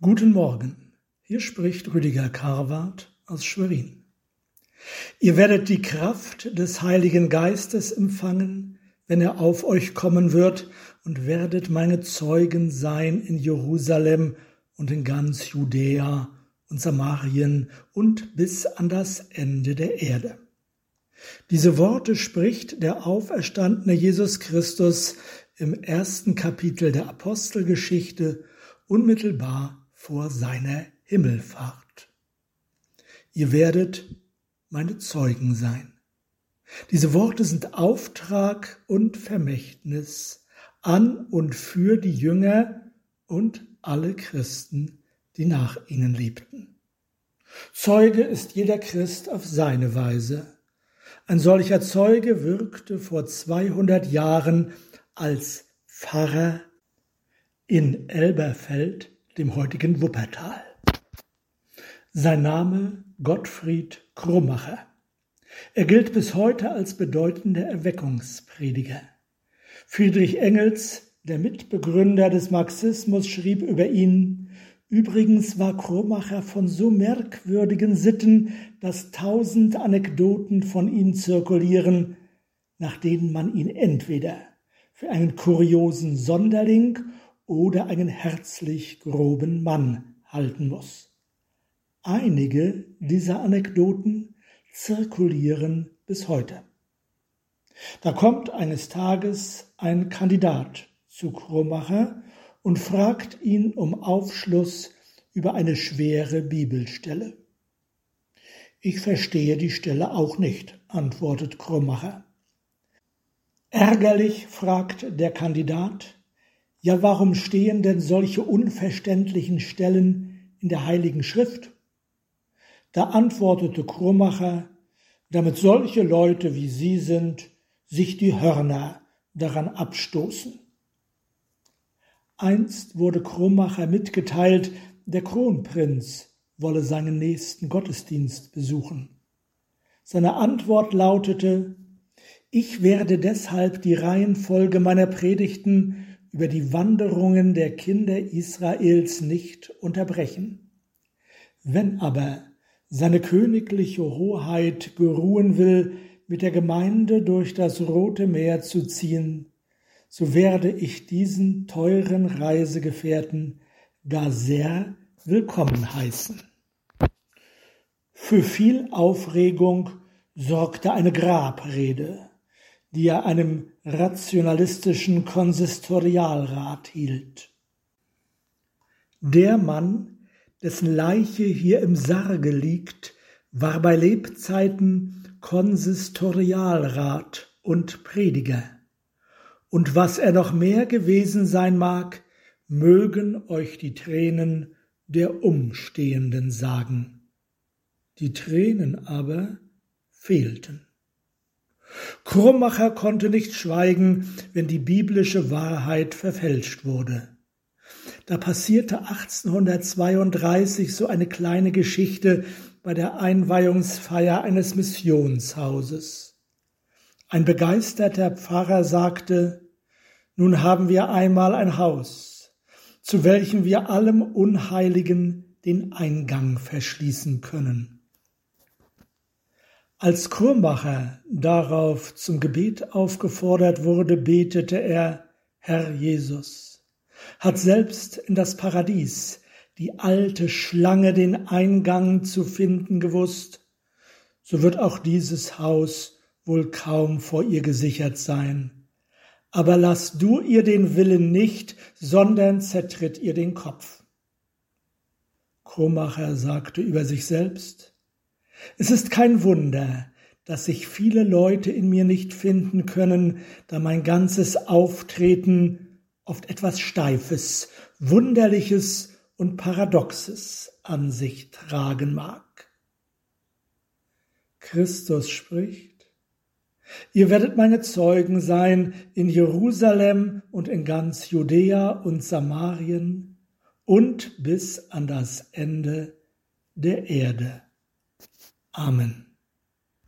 Guten Morgen, hier spricht Rüdiger Karwart aus Schwerin. Ihr werdet die Kraft des Heiligen Geistes empfangen, wenn er auf euch kommen wird, und werdet meine Zeugen sein in Jerusalem und in ganz Judäa und Samarien und bis an das Ende der Erde. Diese Worte spricht der auferstandene Jesus Christus im ersten Kapitel der Apostelgeschichte unmittelbar vor seiner Himmelfahrt. Ihr werdet meine Zeugen sein. Diese Worte sind Auftrag und Vermächtnis an und für die Jünger und alle Christen, die nach ihnen lebten. Zeuge ist jeder Christ auf seine Weise. Ein solcher Zeuge wirkte vor 200 Jahren als Pfarrer in Elberfeld, dem heutigen Wuppertal. Sein Name Gottfried Krummacher. Er gilt bis heute als bedeutender Erweckungsprediger. Friedrich Engels, der Mitbegründer des Marxismus, schrieb über ihn, Übrigens war Krummacher von so merkwürdigen Sitten, dass tausend Anekdoten von ihm zirkulieren, nach denen man ihn entweder für einen kuriosen Sonderling oder einen herzlich groben Mann halten muss. Einige dieser Anekdoten zirkulieren bis heute. Da kommt eines Tages ein Kandidat zu Krummacher und fragt ihn um Aufschluss über eine schwere Bibelstelle. Ich verstehe die Stelle auch nicht, antwortet Krummacher. Ärgerlich fragt der Kandidat, ja warum stehen denn solche unverständlichen Stellen in der Heiligen Schrift? Da antwortete Krummacher, damit solche Leute wie Sie sind, sich die Hörner daran abstoßen. Einst wurde Krummacher mitgeteilt, der Kronprinz wolle seinen nächsten Gottesdienst besuchen. Seine Antwort lautete, ich werde deshalb die Reihenfolge meiner Predigten über die Wanderungen der Kinder Israels nicht unterbrechen. Wenn aber seine königliche Hoheit geruhen will, mit der Gemeinde durch das Rote Meer zu ziehen, so werde ich diesen teuren Reisegefährten gar sehr willkommen heißen. Für viel Aufregung sorgte eine Grabrede, die er einem rationalistischen Konsistorialrat hielt. Der Mann, dessen Leiche hier im Sarge liegt, war bei Lebzeiten Konsistorialrat und Prediger und was er noch mehr gewesen sein mag, mögen euch die Tränen der Umstehenden sagen. Die Tränen aber fehlten. Krummacher konnte nicht schweigen, wenn die biblische Wahrheit verfälscht wurde. Da passierte 1832 so eine kleine Geschichte bei der Einweihungsfeier eines Missionshauses. Ein begeisterter Pfarrer sagte, nun haben wir einmal ein Haus, zu welchem wir allem Unheiligen den Eingang verschließen können. Als Kurmacher darauf zum Gebet aufgefordert wurde, betete er, Herr Jesus, hat selbst in das Paradies die alte Schlange den Eingang zu finden gewusst, so wird auch dieses Haus wohl kaum vor ihr gesichert sein aber lass du ihr den Willen nicht, sondern zertritt ihr den Kopf. Krummacher sagte über sich selbst, es ist kein Wunder, dass sich viele Leute in mir nicht finden können, da mein ganzes Auftreten oft etwas Steifes, Wunderliches und Paradoxes an sich tragen mag. Christus spricht, Ihr werdet meine Zeugen sein in Jerusalem und in ganz Judäa und Samarien und bis an das Ende der Erde. Amen.